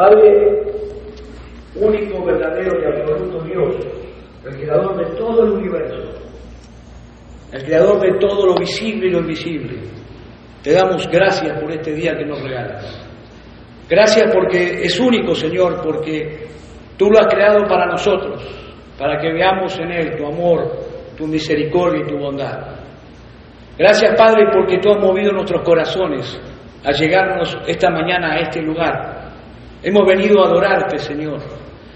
Padre, único, verdadero y absoluto Dios, el creador de todo el universo, el creador de todo lo visible y lo invisible, te damos gracias por este día que nos regalas. Gracias porque es único, Señor, porque tú lo has creado para nosotros, para que veamos en Él tu amor, tu misericordia y tu bondad. Gracias, Padre, porque tú has movido nuestros corazones a llegarnos esta mañana a este lugar. Hemos venido a adorarte, Señor.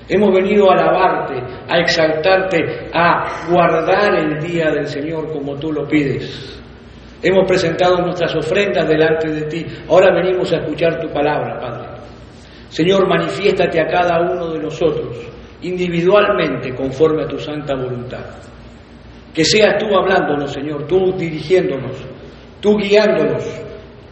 Hemos venido a alabarte, a exaltarte, a guardar el día del Señor como tú lo pides. Hemos presentado nuestras ofrendas delante de ti. Ahora venimos a escuchar tu palabra, Padre. Señor, manifiéstate a cada uno de nosotros individualmente conforme a tu santa voluntad. Que seas tú hablándonos, Señor, tú dirigiéndonos, tú guiándonos,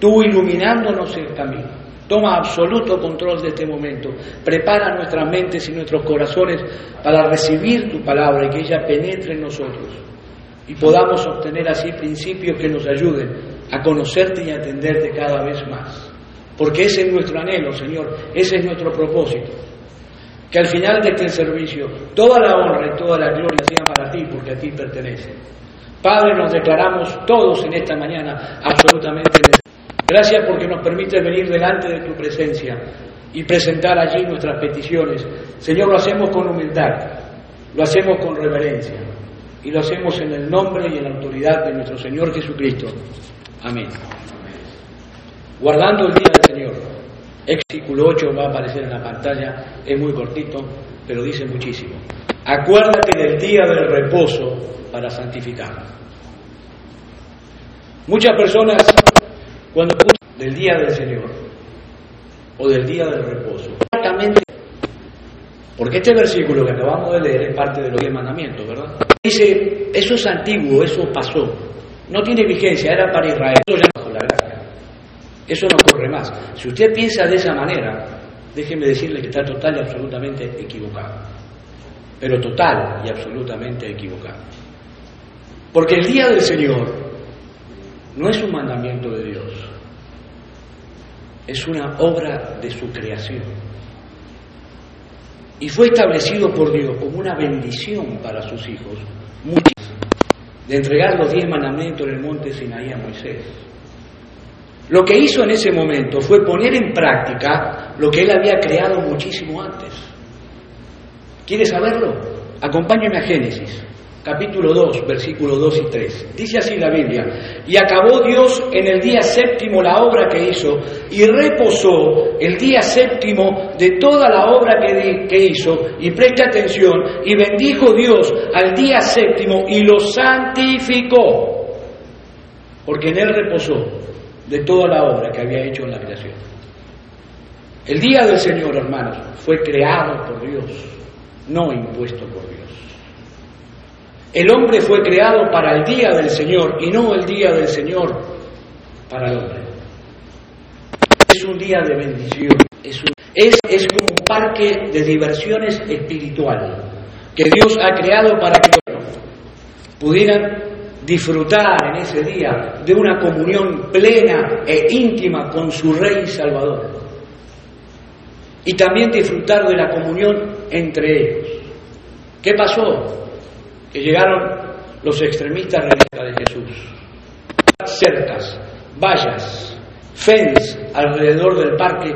tú iluminándonos el camino. Toma absoluto control de este momento. Prepara nuestras mentes y nuestros corazones para recibir tu palabra y que ella penetre en nosotros y podamos obtener así principios que nos ayuden a conocerte y a atenderte cada vez más. Porque ese es nuestro anhelo, Señor, ese es nuestro propósito. Que al final de este servicio toda la honra y toda la gloria sea para ti, porque a ti pertenece. Padre, nos declaramos todos en esta mañana absolutamente Gracias porque nos permite venir delante de tu presencia y presentar allí nuestras peticiones. Señor, lo hacemos con humildad, lo hacemos con reverencia y lo hacemos en el nombre y en la autoridad de nuestro Señor Jesucristo. Amén. Guardando el día del Señor. Versículo 8 va a aparecer en la pantalla, es muy cortito, pero dice muchísimo. Acuérdate del día del reposo para santificarlo. Muchas personas, cuando del día del Señor o del día del reposo, exactamente porque este versículo que acabamos de leer es parte de los diez mandamientos, ¿verdad? Dice, eso es antiguo, eso pasó. No tiene vigencia, era para Israel. Eso ya bajo la gracia. Eso no ocurre más. Si usted piensa de esa manera, déjeme decirle que está total y absolutamente equivocado. Pero total y absolutamente equivocado. Porque el día del Señor no es un mandamiento de Dios, es una obra de su creación y fue establecido por Dios como una bendición para sus hijos, muchas, de entregar los diez mandamientos en el monte Sinaí a Moisés. Lo que hizo en ese momento fue poner en práctica lo que él había creado muchísimo antes. ¿Quiere saberlo? Acompáñeme a Génesis capítulo 2, versículos 2 y 3. Dice así la Biblia, y acabó Dios en el día séptimo la obra que hizo, y reposó el día séptimo de toda la obra que, que hizo, y preste atención, y bendijo Dios al día séptimo y lo santificó, porque en él reposó de toda la obra que había hecho en la creación. El día del Señor, hermanos, fue creado por Dios, no impuesto por Dios. El hombre fue creado para el día del Señor y no el día del Señor para el hombre. Es un día de bendición, es, es, es un parque de diversiones espiritual que Dios ha creado para que pudieran disfrutar en ese día de una comunión plena e íntima con su Rey Salvador. Y también disfrutar de la comunión entre ellos. ¿Qué pasó? Que llegaron los extremistas religiosos de Jesús. Cercas, vallas, fens alrededor del parque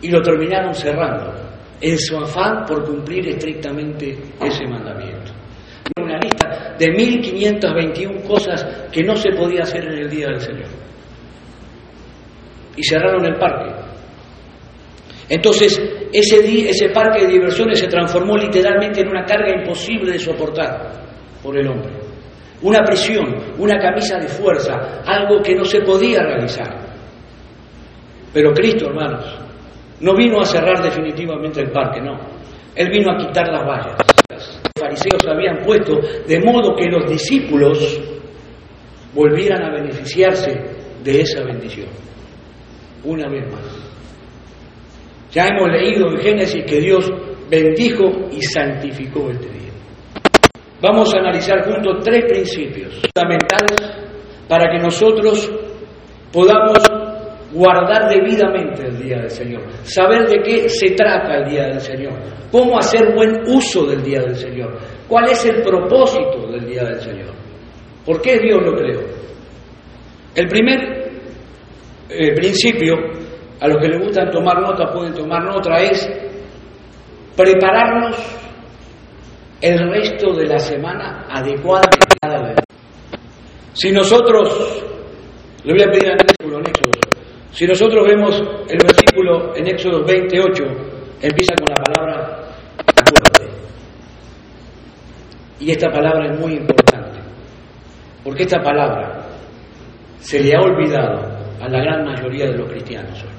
y lo terminaron cerrando en su afán por cumplir estrictamente ese mandamiento. Una lista de 1521 cosas que no se podía hacer en el día del Señor. Y cerraron el parque. Entonces, ese, parque de diversiones se transformó literalmente en una carga imposible de soportar por el hombre. Una prisión, una camisa de fuerza, algo que no se podía realizar. Pero Cristo, hermanos, no vino a cerrar definitivamente el parque, no. Él vino a quitar las vallas. Los fariseos habían puesto de modo que los discípulos volvieran a beneficiarse de esa bendición. Una vez más. Ya hemos leído en Génesis que Dios bendijo y santificó este día. Vamos a analizar juntos tres principios fundamentales para que nosotros podamos guardar debidamente el día del Señor, saber de qué se trata el día del Señor, cómo hacer buen uso del día del Señor, cuál es el propósito del día del Señor, por qué Dios lo creó. El primer eh, principio, a los que les gusta tomar nota pueden tomar nota, es prepararnos el resto de la semana adecuadamente cada vez. Si nosotros, le voy a pedir al versículo en Éxodo, si nosotros vemos el versículo en Éxodo 28, empieza con la palabra acuérdate. Y esta palabra es muy importante, porque esta palabra se le ha olvidado a la gran mayoría de los cristianos hoy.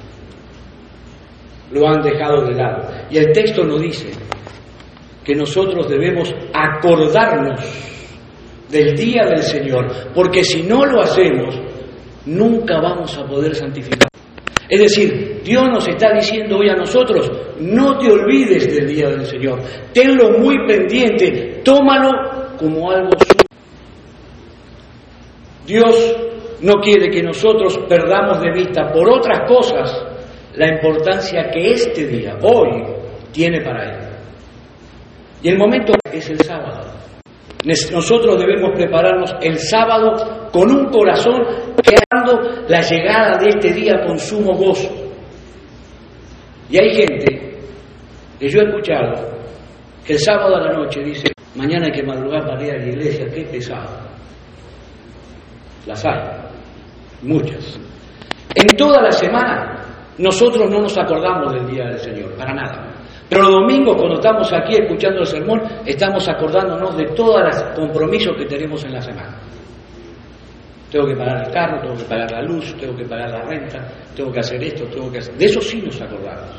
Lo han dejado de lado. Y el texto nos dice que nosotros debemos acordarnos del día del Señor, porque si no lo hacemos, nunca vamos a poder santificar. Es decir, Dios nos está diciendo hoy a nosotros, no te olvides del día del Señor, tenlo muy pendiente, tómalo como algo suyo. Dios no quiere que nosotros perdamos de vista por otras cosas la importancia que este día, hoy, tiene para Él. Y el momento es el sábado. Nosotros debemos prepararnos el sábado con un corazón creando la llegada de este día con sumo gozo. Y hay gente que yo he escuchado que el sábado a la noche dice, mañana hay que madrugar para ir a la iglesia, qué pesado. Las hay, muchas. En toda la semana nosotros no nos acordamos del día del Señor, para nada. Pero los domingos, cuando estamos aquí escuchando el sermón, estamos acordándonos de todos los compromisos que tenemos en la semana. Tengo que pagar el carro, tengo que pagar la luz, tengo que pagar la renta, tengo que hacer esto, tengo que hacer... De eso sí nos acordamos.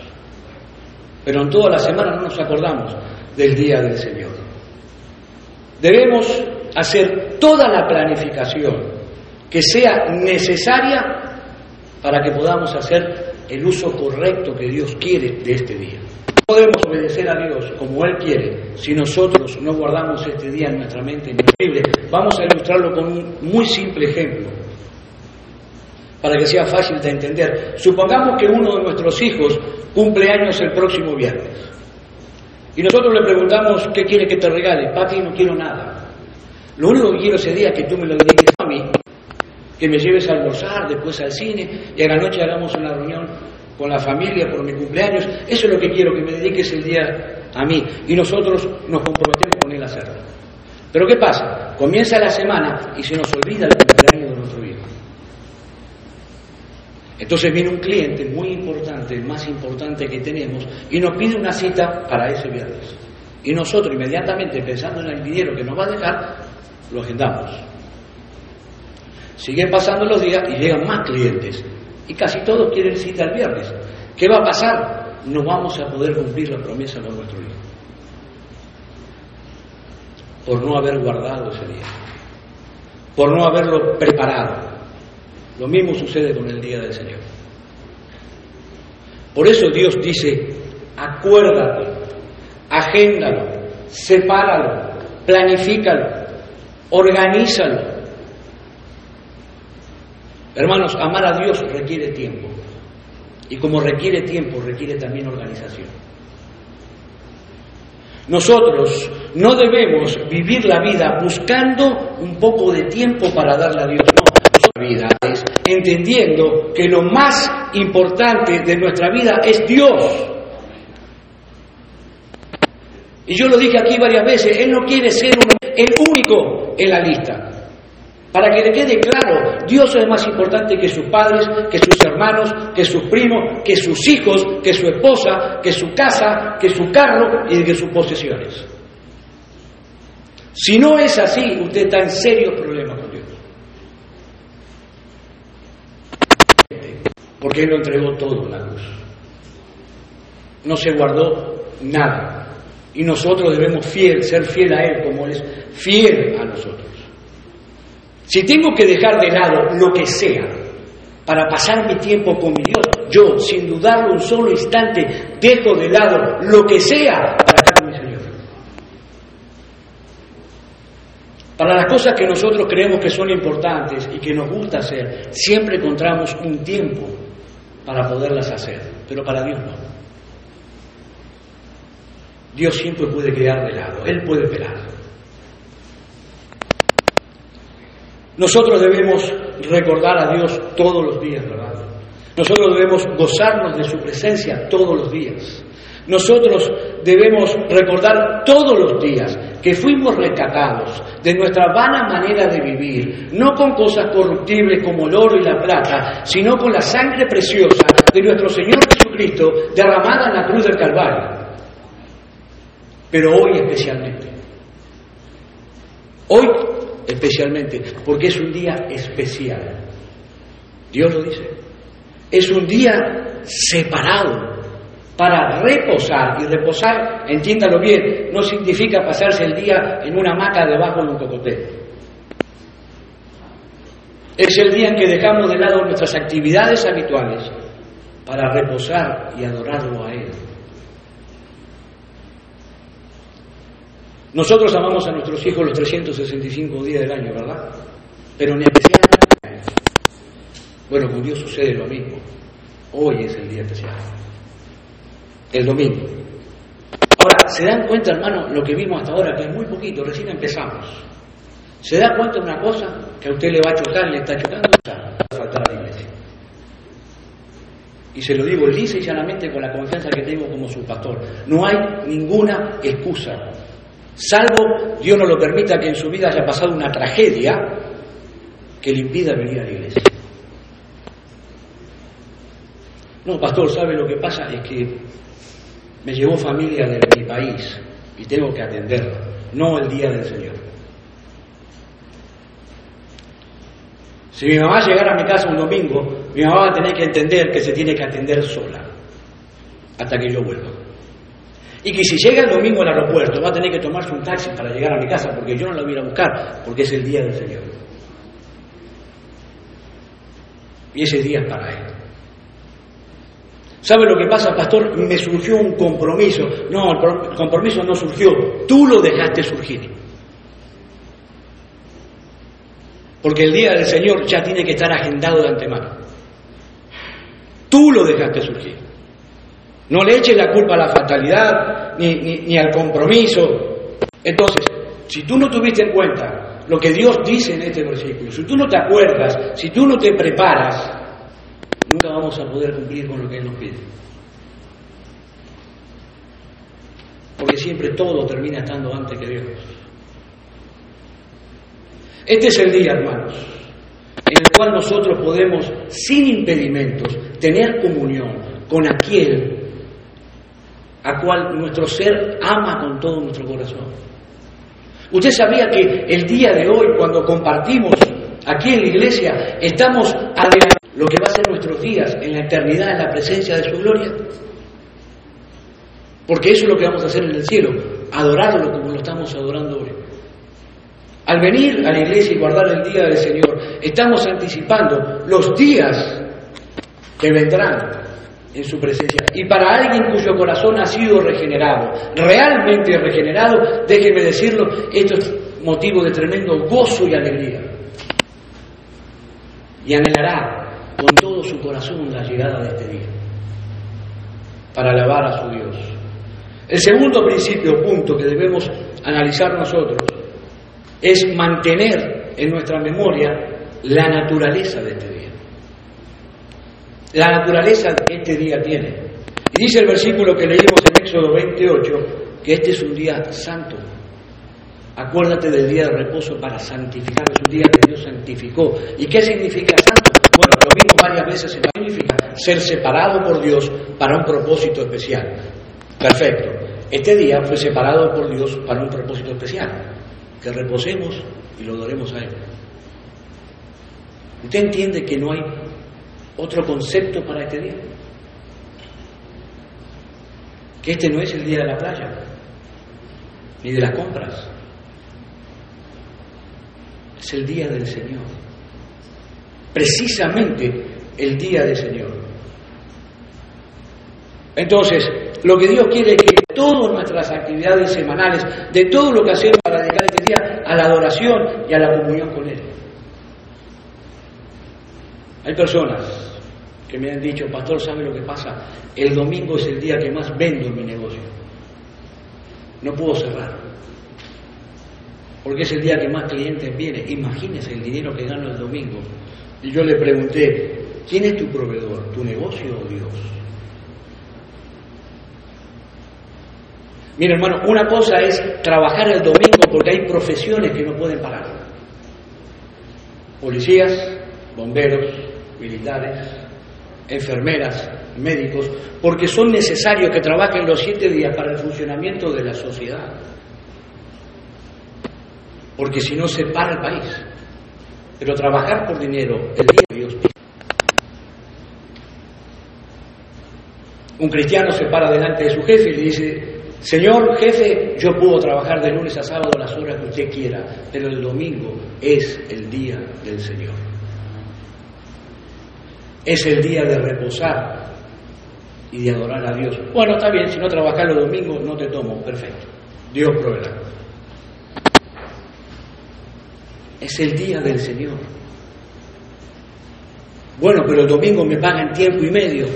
Pero en toda la semana no nos acordamos del día del Señor. Debemos hacer toda la planificación que sea necesaria para que podamos hacer el uso correcto que Dios quiere de este día podemos obedecer a Dios como Él quiere si nosotros no guardamos este día en nuestra mente increíble. Vamos a ilustrarlo con un muy simple ejemplo para que sea fácil de entender. Supongamos que uno de nuestros hijos cumple años el próximo viernes y nosotros le preguntamos qué quiere que te regale. Papi, no quiero nada. Lo único que quiero ese día es que tú me lo dediques a mí, que me lleves a almorzar, después al cine y a la noche hagamos una reunión con la familia por mi cumpleaños. Eso es lo que quiero, que me dediques el día a mí. Y nosotros nos comprometemos con él a hacerlo. Pero ¿qué pasa? Comienza la semana y se nos olvida el cumpleaños de nuestro hijo. Entonces viene un cliente muy importante, el más importante que tenemos, y nos pide una cita para ese viernes. Y nosotros inmediatamente, pensando en el dinero que nos va a dejar, lo agendamos. Siguen pasando los días y llegan más clientes y casi todos quieren cita el viernes. ¿Qué va a pasar? No vamos a poder cumplir la promesa con nuestro hijo. Por no haber guardado ese día. Por no haberlo preparado. Lo mismo sucede con el día del Señor. Por eso Dios dice, acuérdate, agéndalo, sepáralo, planifícalo, organízalo, Hermanos, amar a Dios requiere tiempo. Y como requiere tiempo, requiere también organización. Nosotros no debemos vivir la vida buscando un poco de tiempo para darle a Dios. No, vida es entendiendo que lo más importante de nuestra vida es Dios. Y yo lo dije aquí varias veces, Él no quiere ser el único en la lista. Para que le quede claro, Dios es más importante que sus padres, que sus hermanos, que sus primos, que sus hijos, que su esposa, que su casa, que su carro y que sus posesiones. Si no es así, usted está en serio problema con Dios. Porque Él lo entregó todo en la cruz. No se guardó nada. Y nosotros debemos fiel, ser fiel a Él como Él es fiel a nosotros. Si tengo que dejar de lado lo que sea para pasar mi tiempo con mi Dios, yo, sin dudarlo un solo instante, dejo de lado lo que sea para estar con mi Señor. Para las cosas que nosotros creemos que son importantes y que nos gusta hacer, siempre encontramos un tiempo para poderlas hacer, pero para Dios no. Dios siempre puede quedar de lado, Él puede pelar. Nosotros debemos recordar a Dios todos los días, ¿verdad? Nosotros debemos gozarnos de su presencia todos los días. Nosotros debemos recordar todos los días que fuimos rescatados de nuestra vana manera de vivir, no con cosas corruptibles como el oro y la plata, sino con la sangre preciosa de nuestro Señor Jesucristo derramada en la cruz del Calvario. Pero hoy especialmente. Hoy especialmente, porque es un día especial. Dios lo dice. Es un día separado para reposar. Y reposar, entiéndalo bien, no significa pasarse el día en una hamaca debajo de un cocotel. Es el día en que dejamos de lado nuestras actividades habituales para reposar y adorarlo a Él. Nosotros amamos a nuestros hijos los 365 días del año, ¿verdad? Pero en especial bueno, con Dios sucede lo mismo. Hoy es el día especial. El domingo. Ahora, ¿se dan cuenta, hermano, lo que vimos hasta ahora, que es muy poquito, recién empezamos? ¿Se da cuenta una cosa que a usted le va a chocar, le está chocando? Va a faltar a la iglesia. Y se lo digo lisa y llanamente con la confianza que tengo como su pastor. No hay ninguna excusa. Salvo Dios no lo permita que en su vida haya pasado una tragedia que le impida venir a la iglesia. No, pastor, ¿sabe lo que pasa? Es que me llevó familia de mi país y tengo que atenderla, no el día del Señor. Si mi mamá llegara a mi casa un domingo, mi mamá va a tener que entender que se tiene que atender sola hasta que yo vuelva. Y que si llega el domingo al aeropuerto va a tener que tomarse un taxi para llegar a mi casa porque yo no la voy a ir a buscar porque es el día del Señor. Y ese día es para Él. ¿Sabe lo que pasa, pastor? Me surgió un compromiso. No, el compromiso no surgió. Tú lo dejaste surgir. Porque el día del Señor ya tiene que estar agendado de antemano. Tú lo dejaste surgir. No le eches la culpa a la fatalidad ni, ni al compromiso. Entonces, si tú no tuviste en cuenta lo que Dios dice en este versículo, si tú no te acuerdas, si tú no te preparas, nunca vamos a poder cumplir con lo que Él nos pide. Porque siempre todo termina estando antes que Dios. Este es el día, hermanos, en el cual nosotros podemos, sin impedimentos, tener comunión con aquel a cual nuestro ser ama con todo nuestro corazón. Usted sabía que el día de hoy, cuando compartimos aquí en la iglesia, estamos adelantando lo que va a ser nuestros días en la eternidad, en la presencia de su gloria. Porque eso es lo que vamos a hacer en el cielo, adorarlo como lo estamos adorando hoy. Al venir a la iglesia y guardar el día del Señor, estamos anticipando los días que vendrán en su presencia. Y para alguien cuyo corazón ha sido regenerado, realmente regenerado, déjeme decirlo, esto es motivo de tremendo gozo y alegría. Y anhelará con todo su corazón la llegada de este día, para alabar a su Dios. El segundo principio, punto que debemos analizar nosotros, es mantener en nuestra memoria la naturaleza de este día. La naturaleza que este día tiene. Y dice el versículo que leímos en Éxodo 28, que este es un día santo. Acuérdate del día de reposo para santificar, es un día que Dios santificó. ¿Y qué significa santo? Bueno, lo vimos varias veces en la significa ser separado por Dios para un propósito especial. Perfecto. Este día fue separado por Dios para un propósito especial. Que reposemos y lo adoremos a Él. ¿Usted entiende que no hay otro concepto para este día? Que este no es el día de la playa, ni de las compras. Es el día del Señor precisamente el día del Señor. Entonces, lo que Dios quiere es que todas nuestras actividades semanales, de todo lo que hacemos para dedicar este día a la adoración y a la comunión con Él. Hay personas que me han dicho, pastor, ¿sabe lo que pasa? El domingo es el día que más vendo en mi negocio. No puedo cerrar. Porque es el día que más clientes vienen. Imagínese el dinero que gano el domingo. Y yo le pregunté, ¿quién es tu proveedor? ¿Tu negocio o Dios? Mira, hermano, una cosa es trabajar el domingo porque hay profesiones que no pueden parar. Policías, bomberos, militares, enfermeras, médicos, porque son necesarios que trabajen los siete días para el funcionamiento de la sociedad. Porque si no se para el país. Pero trabajar por dinero, el día de Dios. Un cristiano se para delante de su jefe y le dice, Señor jefe, yo puedo trabajar de lunes a sábado las horas que usted quiera, pero el domingo es el día del Señor. Es el día de reposar y de adorar a Dios. Bueno, está bien, si no trabajas los domingos, no te tomo, perfecto. Dios proveerá. Es el día del Señor. Bueno, pero el domingo me pagan tiempo y medio.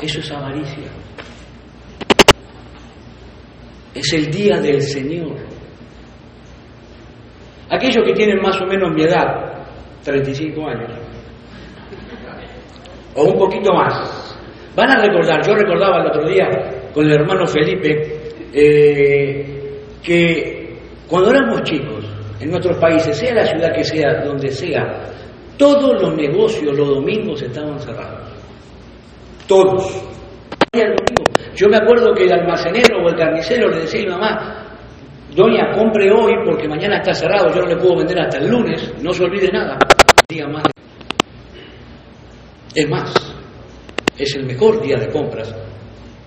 Eso es avaricia. Es el día del Señor. Aquellos que tienen más o menos mi edad, 35 años, o un poquito más, van a recordar, yo recordaba el otro día con el hermano Felipe, eh, que cuando éramos chicos, en nuestros países, sea la ciudad que sea, donde sea, todos los negocios los domingos estaban cerrados. Todos. Yo me acuerdo que el almacenero o el carnicero le decía a mi mamá, doña, compre hoy porque mañana está cerrado, yo no le puedo vender hasta el lunes, no se olvide nada. Diga más. Es más, es el mejor día de compras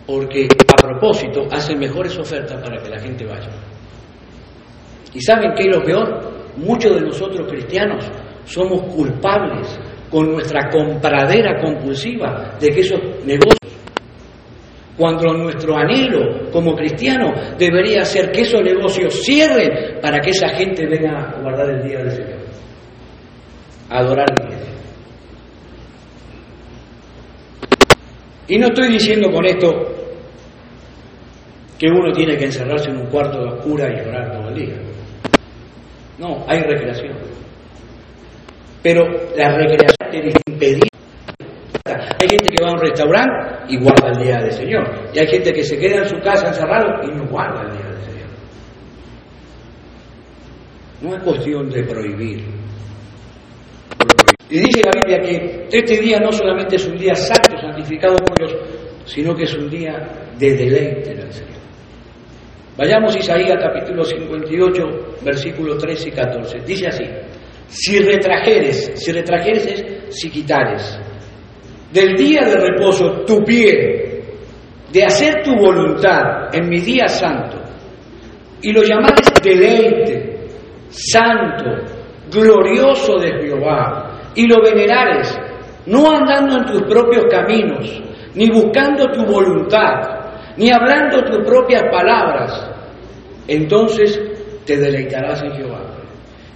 porque a propósito hacen mejores ofertas para que la gente vaya. ¿Y saben qué es lo peor? Muchos de nosotros cristianos somos culpables con nuestra compradera compulsiva de que esos negocios, cuando nuestro anhelo como cristiano debería ser que esos negocios cierren para que esa gente venga a guardar el día del Señor, a adorar Dios. Y no estoy diciendo con esto que uno tiene que encerrarse en un cuarto de oscura y orar todo el día. No, hay recreación. Pero la recreación tiene que impedir. Hay gente que va a un restaurante y guarda el día del Señor. Y hay gente que se queda en su casa encerrado y no guarda el día del Señor. No es cuestión de prohibir. Y dice la Biblia que este día no solamente es un día santo, santificado por Dios, sino que es un día de deleite en el Señor. Vayamos a Isaías capítulo 58, versículos 13 y 14. Dice así, si retrajeres, si retrajeres es si quitares, del día de reposo tu pie, de hacer tu voluntad en mi día santo, y lo llamares deleite, santo, glorioso de Jehová, y lo venerares, no andando en tus propios caminos, ni buscando tu voluntad, ni hablando tus propias palabras, entonces te deleitarás en Jehová.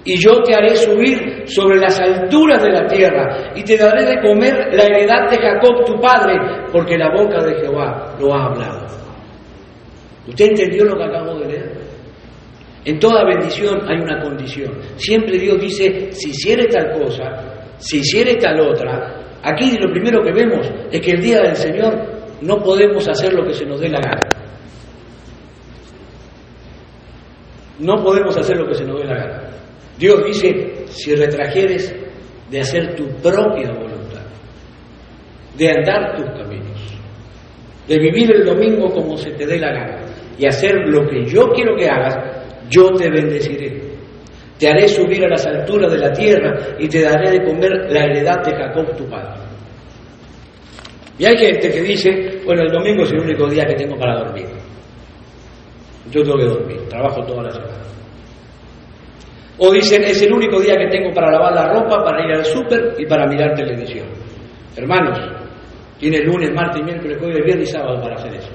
Y yo te haré subir sobre las alturas de la tierra y te daré de comer la heredad de Jacob tu padre, porque la boca de Jehová lo ha hablado. ¿Usted entendió lo que acabo de leer? En toda bendición hay una condición. Siempre Dios dice, si hiciere tal cosa, si hiciere tal otra, aquí lo primero que vemos es que el día del Señor no podemos hacer lo que se nos dé la gana. No podemos hacer lo que se nos dé la gana. Dios dice, si retrajeres de hacer tu propia voluntad, de andar tus caminos, de vivir el domingo como se te dé la gana y hacer lo que yo quiero que hagas, yo te bendeciré. Te haré subir a las alturas de la tierra y te daré de comer la heredad de Jacob tu padre. Y hay gente que dice, bueno, el domingo es el único día que tengo para dormir. Yo tengo que dormir, trabajo toda la semana. O dicen, es el único día que tengo para lavar la ropa, para ir al súper y para mirar televisión. Hermanos, tiene lunes, martes, miércoles, jueves, viernes y sábado para hacer eso.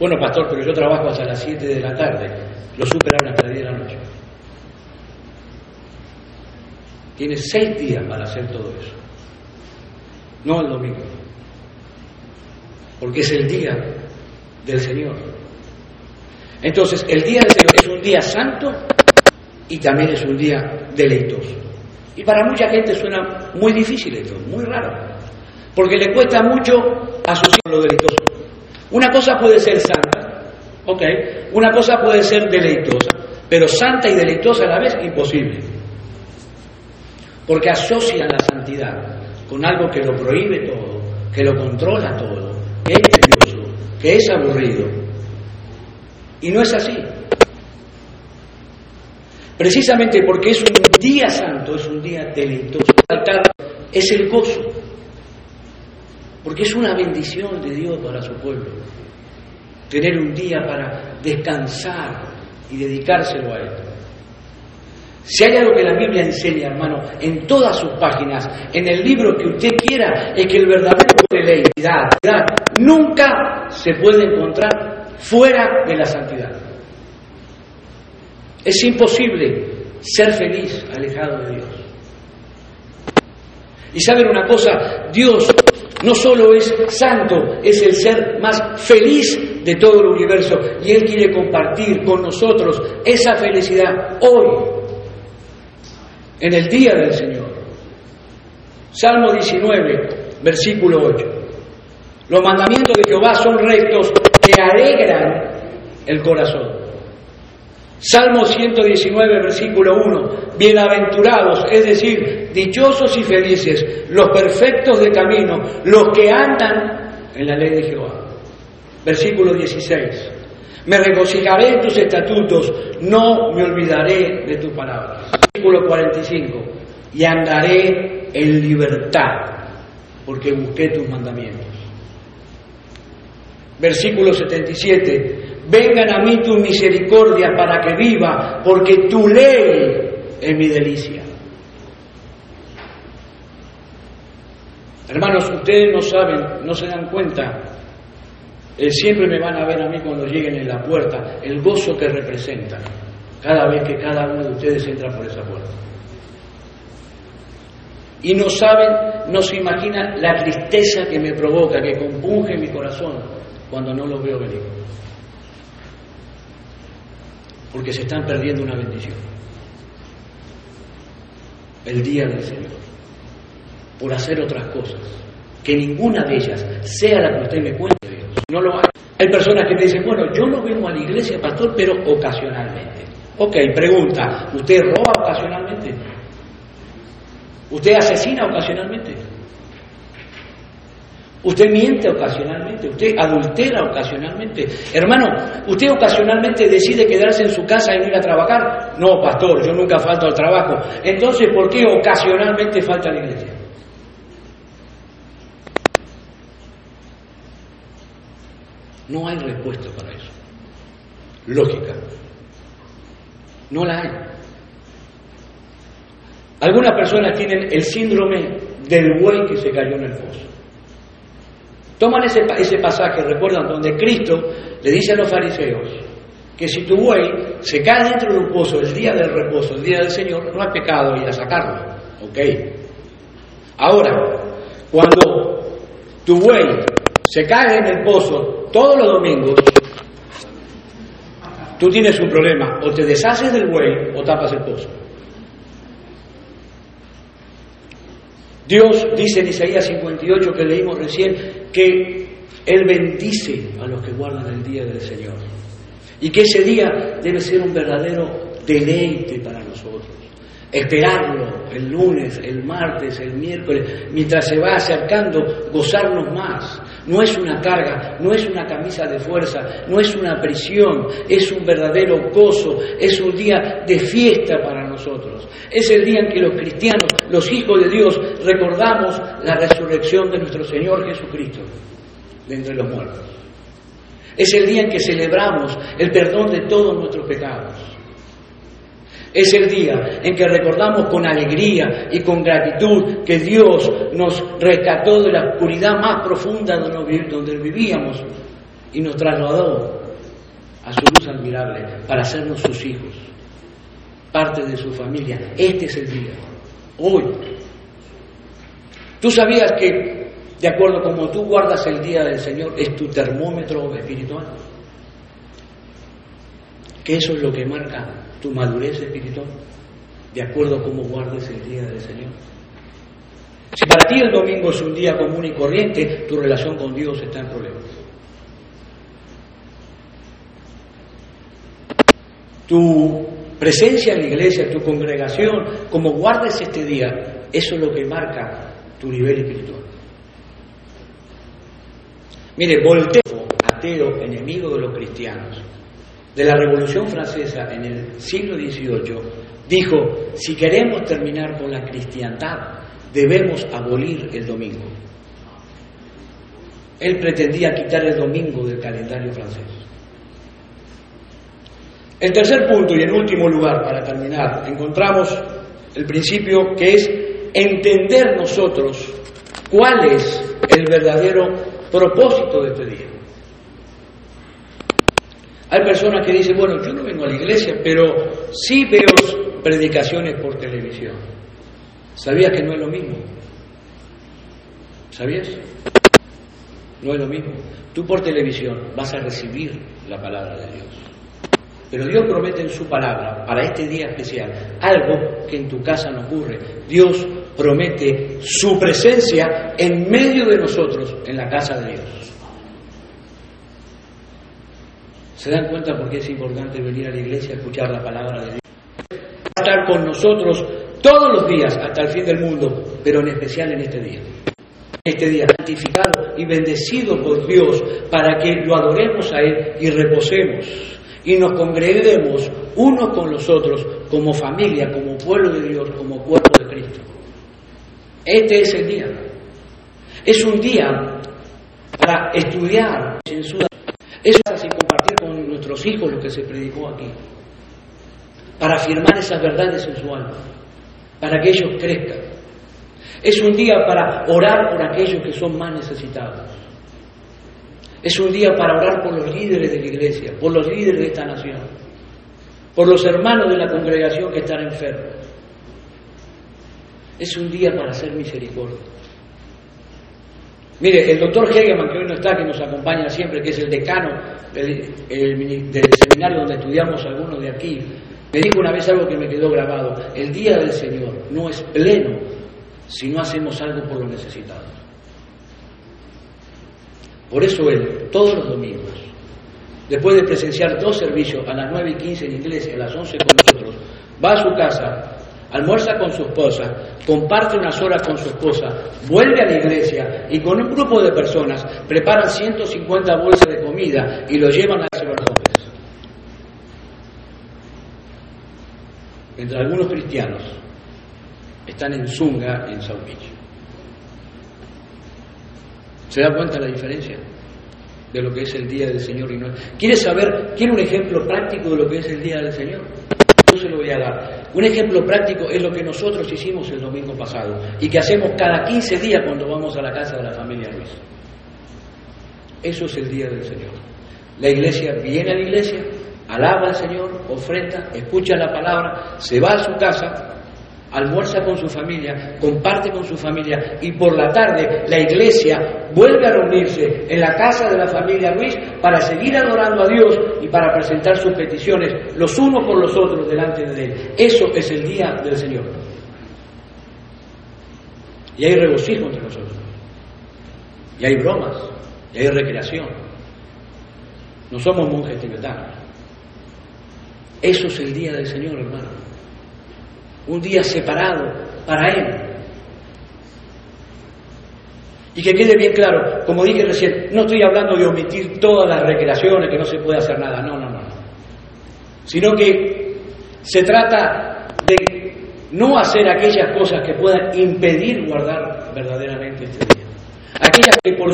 Bueno, pastor, pero yo trabajo hasta las 7 de la tarde. Los súper abren hasta las 10 de la noche. Tienes seis días para hacer todo eso. no el domingo, porque es el día del Señor. Entonces, el día del Señor es un día santo y también es un día deleitoso. Y para mucha gente suena muy difícil esto, muy raro, porque le cuesta mucho asociar lo deleitoso. Una cosa puede ser santa, ok, una cosa puede ser deleitosa, pero santa y deleitosa a la vez imposible, porque asocian la santidad con algo que lo prohíbe todo, que lo controla todo, que es tedioso, que es aburrido. Y no es así. Precisamente porque es un día santo, es un día deleitoso. El altar es el gozo, porque es una bendición de Dios para su pueblo. Tener un día para descansar y dedicárselo a Él. Si hay algo que la Biblia enseña, hermano, en todas sus páginas, en el libro que usted quiera, es que el verdadero deleidad nunca se puede encontrar fuera de la santidad. Es imposible ser feliz alejado de Dios. Y saben una cosa, Dios no solo es santo, es el ser más feliz de todo el universo y Él quiere compartir con nosotros esa felicidad hoy, en el día del Señor. Salmo 19, versículo 8. Los mandamientos de Jehová son rectos que alegran el corazón. Salmo 119, versículo 1. Bienaventurados, es decir, dichosos y felices, los perfectos de camino, los que andan en la ley de Jehová. Versículo 16. Me regocijaré en tus estatutos, no me olvidaré de tus palabras. Versículo 45. Y andaré en libertad, porque busqué tus mandamientos. Versículo 77. Vengan a mí tu misericordia para que viva, porque tu ley es mi delicia. Hermanos, ustedes no saben, no se dan cuenta, eh, siempre me van a ver a mí cuando lleguen en la puerta, el gozo que representa cada vez que cada uno de ustedes entra por esa puerta. Y no saben, no se imaginan la tristeza que me provoca, que compunge mi corazón cuando no los veo venir. Porque se están perdiendo una bendición. El día del Señor. Por hacer otras cosas. Que ninguna de ellas sea la que usted me cuente Dios. No lo hay. Hay personas que me dicen, bueno, yo no vengo a la iglesia, pastor, pero ocasionalmente. Ok, pregunta, ¿usted roba ocasionalmente? ¿Usted asesina ocasionalmente? Usted miente ocasionalmente, usted adultera ocasionalmente. Hermano, ¿usted ocasionalmente decide quedarse en su casa y no ir a trabajar? No, pastor, yo nunca falto al trabajo. Entonces, ¿por qué ocasionalmente falta la iglesia? No hay respuesta para eso. Lógica. No la hay. Algunas personas tienen el síndrome del buey que se cayó en el foso. Toman ese, ese pasaje, recuerdan, donde Cristo le dice a los fariseos que si tu buey se cae dentro de un pozo el día del reposo, el día del Señor, no hay pecado ir a sacarlo. ¿Ok? Ahora, cuando tu buey se cae en el pozo todos los domingos, tú tienes un problema. O te deshaces del buey o tapas el pozo. Dios dice en Isaías 58 que leímos recién que Él bendice a los que guardan el día del Señor. Y que ese día debe ser un verdadero deleite para nosotros. Esperarlo el lunes, el martes, el miércoles, mientras se va acercando, gozarnos más. No es una carga, no es una camisa de fuerza, no es una prisión, es un verdadero gozo, es un día de fiesta para nosotros. Es el día en que los cristianos, los hijos de Dios, recordamos la resurrección de nuestro Señor Jesucristo de entre los muertos. Es el día en que celebramos el perdón de todos nuestros pecados. Es el día en que recordamos con alegría y con gratitud que Dios nos rescató de la oscuridad más profunda donde vivíamos y nos trasladó a su luz admirable para hacernos sus hijos, parte de su familia. Este es el día, hoy. ¿Tú sabías que de acuerdo como tú guardas el día del Señor, es tu termómetro espiritual. Que eso es lo que marca tu madurez espiritual, de acuerdo a cómo guardes el día del Señor. Si para ti el domingo es un día común y corriente, tu relación con Dios está en problemas. Tu presencia en la iglesia, tu congregación, como guardes este día, eso es lo que marca tu nivel espiritual. Mire, Voltaire, ateo, enemigo de los cristianos, de la Revolución Francesa en el siglo XVIII, dijo, si queremos terminar con la cristiandad, debemos abolir el domingo. Él pretendía quitar el domingo del calendario francés. El tercer punto y en último lugar, para terminar, encontramos el principio que es entender nosotros cuál es el verdadero propósito de este día. Hay personas que dicen, bueno, yo no vengo a la iglesia, pero sí veo predicaciones por televisión. ¿Sabías que no es lo mismo? ¿Sabías? No es lo mismo. Tú por televisión vas a recibir la palabra de Dios. Pero Dios promete en su palabra, para este día especial, algo que en tu casa no ocurre. Dios promete su presencia en medio de nosotros, en la casa de Dios. ¿Se dan cuenta por qué es importante venir a la iglesia a escuchar la palabra de Dios? Estar con nosotros todos los días hasta el fin del mundo, pero en especial en este día. Este día santificado y bendecido por Dios para que lo adoremos a Él y reposemos y nos congreguemos unos con los otros como familia, como pueblo de Dios, como cuerpo de Cristo. Este es el día. Es un día para estudiar en su es así compartir con nuestros hijos lo que se predicó aquí, para afirmar esas verdades en su alma para que ellos crezcan. Es un día para orar por aquellos que son más necesitados. Es un día para orar por los líderes de la iglesia, por los líderes de esta nación, por los hermanos de la congregación que están enfermos. Es un día para hacer misericordia. Mire, el doctor Hegeman, que hoy no está, que nos acompaña siempre, que es el decano del, seminario donde estudiamos algunos de aquí, me dijo una vez algo que me quedó grabado. El día del Señor no es pleno si no hacemos algo por los necesitados. Por eso Él, todos los domingos, después de presenciar dos servicios, a las 9 y 15 en iglesia, a las 11 con nosotros, va a su casa, almuerza con su esposa, comparte unas horas con su esposa, vuelve a la iglesia y con un grupo de personas preparan 150 bolsas de comida y lo llevan a hacer Entre algunos cristianos están en Zunga, en South ¿Se da cuenta la diferencia de lo que es el Día del Señor? y no? ¿Quiere saber, quiere un ejemplo práctico de lo que es el Día del Señor? Yo se lo voy a dar. Un ejemplo práctico es lo que nosotros hicimos el domingo pasado y que hacemos cada 15 días cuando vamos a la casa de la familia Luis. Eso es el Día del Señor. La iglesia viene a la iglesia, alaba al Señor, ofrenda, escucha la palabra, se va a su casa, almuerza con su familia, comparte con su familia y por la tarde la iglesia vuelve a reunirse en la casa de la familia Luis para seguir adorando a Dios y para presentar sus peticiones los unos por los otros delante de Él. Eso es el día del Señor. Y hay regocijo entre nosotros. Y hay bromas. Y hay recreación. No somos monjes tibetanos. Eso es el día del Señor, hermano. Un día separado para Él. Y que quede bien claro, como dije recién, no estoy hablando de omitir todas las recreaciones, que no se puede hacer nada, no, no, no. Sino que se trata de no hacer aquellas cosas que puedan impedir guardar verdaderamente este día. Aquellas que por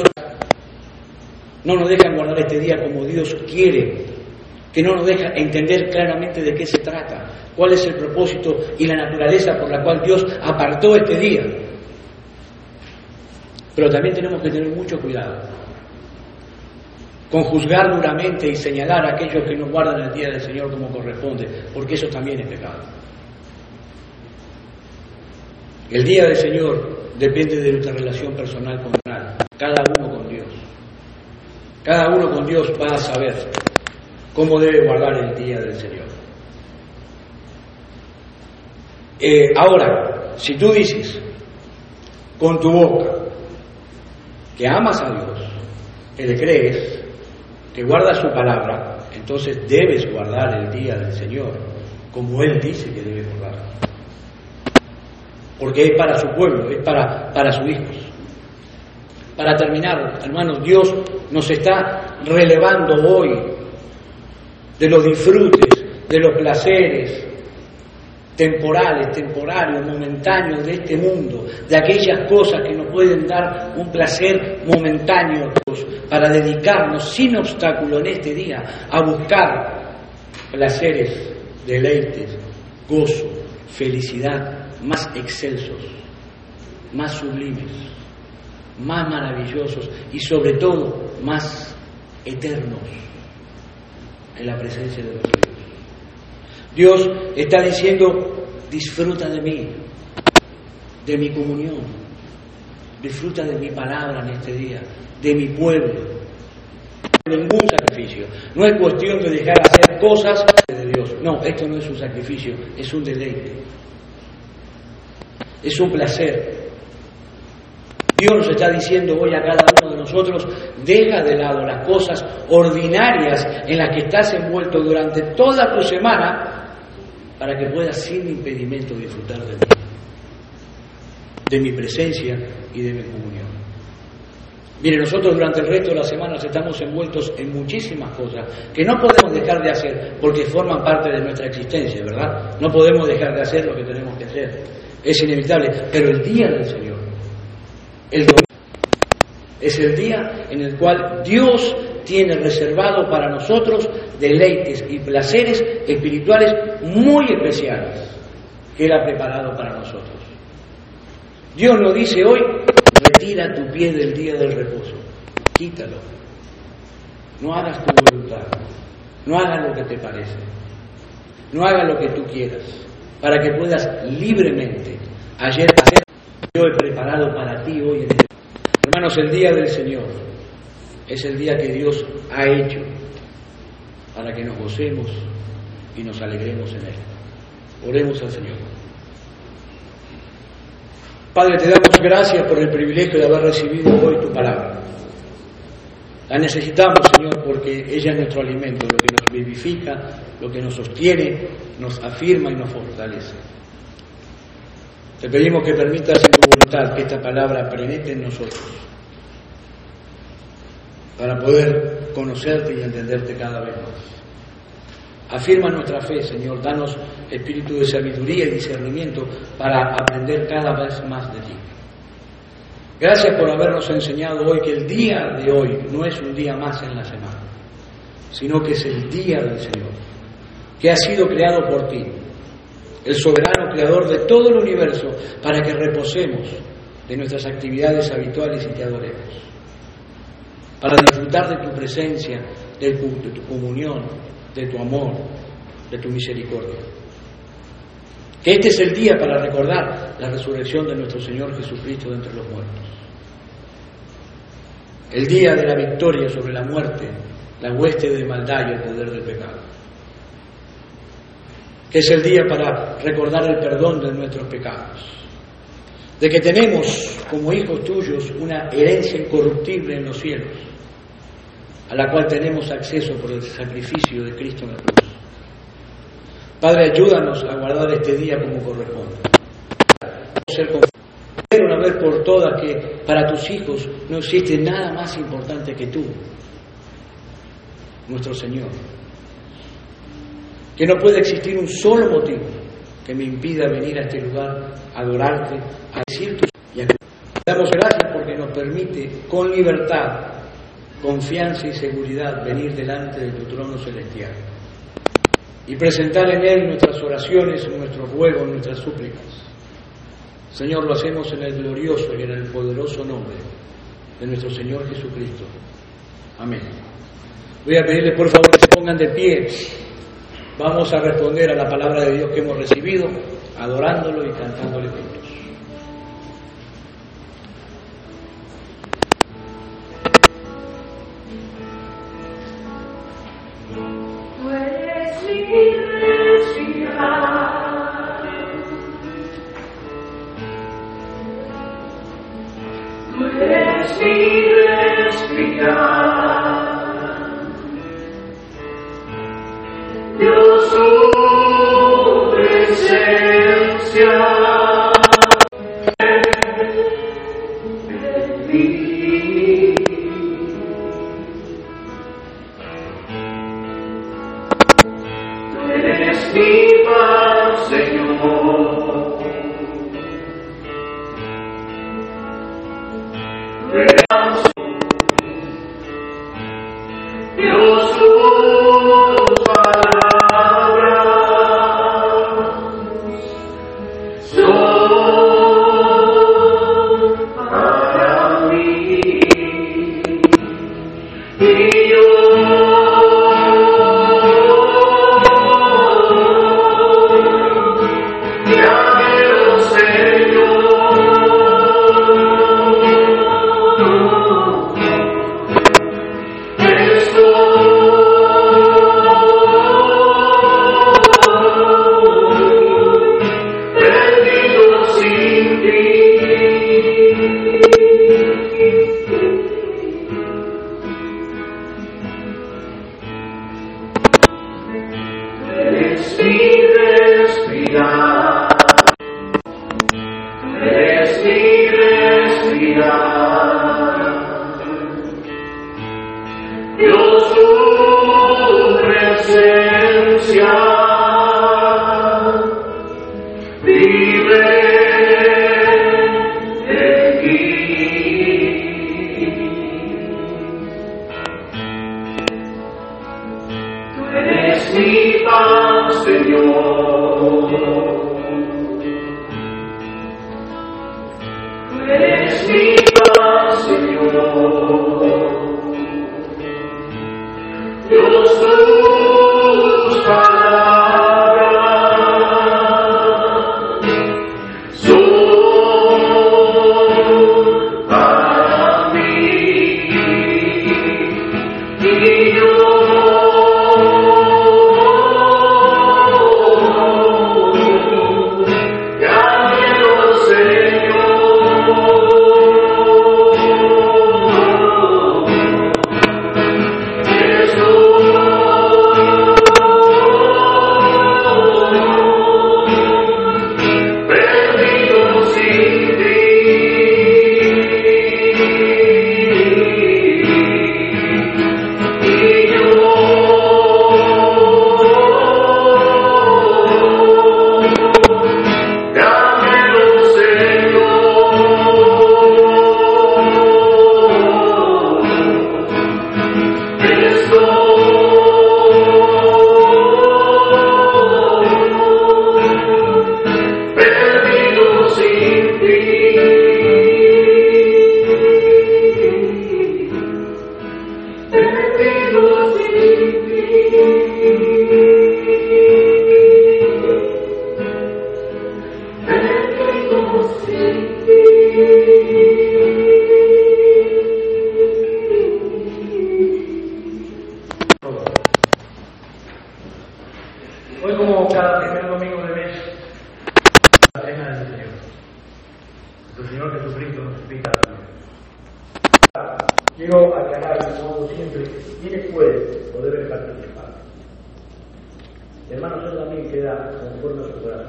no nos dejan guardar este día como Dios quiere que no nos deja entender claramente de qué se trata, cuál es el propósito y la naturaleza por la cual Dios apartó este día. Pero también tenemos que tener mucho cuidado con juzgar duramente y señalar a aquellos que no guardan el día del Señor como corresponde, porque eso también es pecado. El día del Señor depende de nuestra relación personal con cada uno con Dios. Cada uno con Dios va a saber cómo debe guardar el día del Señor. Eh, ahora, si tú dices con tu boca que amas a Dios, que le crees, que guardas su palabra, entonces debes guardar el día del Señor, como Él dice que debe guardar. Porque es para su pueblo, es para, para sus hijos. Para terminar, hermanos, Dios nos está relevando hoy de los disfrutes, de los placeres temporales, temporarios, momentáneos de este mundo, de aquellas cosas que nos pueden dar un placer momentáneo para dedicarnos sin obstáculo en este día a buscar placeres, deleites, gozo, felicidad más excelsos, más sublimes más maravillosos y sobre todo más eternos en la presencia de Dios. Dios está diciendo, disfruta de mí, de mi comunión, disfruta de mi palabra en este día, de mi pueblo. Ningún sacrificio. No es cuestión de dejar hacer cosas de Dios. No, esto no es un sacrificio, es un deleite. Es un placer, Dios nos está diciendo hoy a cada uno de nosotros, deja de lado las cosas ordinarias en las que estás envuelto durante toda tu semana para que puedas sin impedimento disfrutar de mí, de mi presencia y de mi comunión. Mire, nosotros durante el resto de las semanas estamos envueltos en muchísimas cosas que no podemos dejar de hacer porque forman parte de nuestra existencia, ¿verdad? No podemos dejar de hacer lo que tenemos que hacer. Es inevitable. Pero el día del Señor, el domingo es el día en el cual Dios tiene reservado para nosotros deleites y placeres espirituales muy especiales que Él ha preparado para nosotros. Dios nos dice hoy, retira tu pie del día del reposo, quítalo, no hagas tu voluntad, no hagas lo que te parece, no hagas lo que tú quieras, para que puedas libremente ayer hacer yo he preparado para ti hoy en el... Hermanos, el día del Señor es el día que Dios ha hecho para que nos gocemos y nos alegremos en Él. Oremos al Señor. Padre, te damos gracias por el privilegio de haber recibido hoy tu palabra. La necesitamos, Señor, porque ella es nuestro alimento, lo que nos vivifica, lo que nos sostiene, nos afirma y nos fortalece. Te pedimos que permitas en tu voluntad que esta palabra penetre en nosotros para poder conocerte y entenderte cada vez más. Afirma nuestra fe, Señor, danos espíritu de sabiduría y discernimiento para aprender cada vez más de ti. Gracias por habernos enseñado hoy que el día de hoy no es un día más en la semana, sino que es el día del Señor, que ha sido creado por ti, el soberano creador de todo el universo, para que reposemos de nuestras actividades habituales y te adoremos. Para disfrutar de tu presencia, de tu, de tu comunión, de tu amor, de tu misericordia. Que este es el día para recordar la resurrección de nuestro Señor Jesucristo de entre los muertos. El día de la victoria sobre la muerte, la hueste de maldad y el poder del pecado que es el día para recordar el perdón de nuestros pecados, de que tenemos como hijos tuyos una herencia incorruptible en los cielos, a la cual tenemos acceso por el sacrificio de Cristo en la cruz. Padre, ayúdanos a guardar este día como corresponde. Ser una vez por todas que para tus hijos no existe nada más importante que tú, nuestro Señor que no puede existir un solo motivo que me impida venir a este lugar a adorarte, a decirte y a damos gracias porque nos permite con libertad, confianza y seguridad venir delante de tu trono celestial y presentar en él nuestras oraciones, nuestros ruegos, nuestras súplicas. Señor, lo hacemos en el glorioso y en el poderoso nombre de nuestro Señor Jesucristo. Amén. Voy a pedirles por favor que se pongan de pie. Vamos a responder a la palabra de Dios que hemos recibido, adorándolo y cantándole juntos. En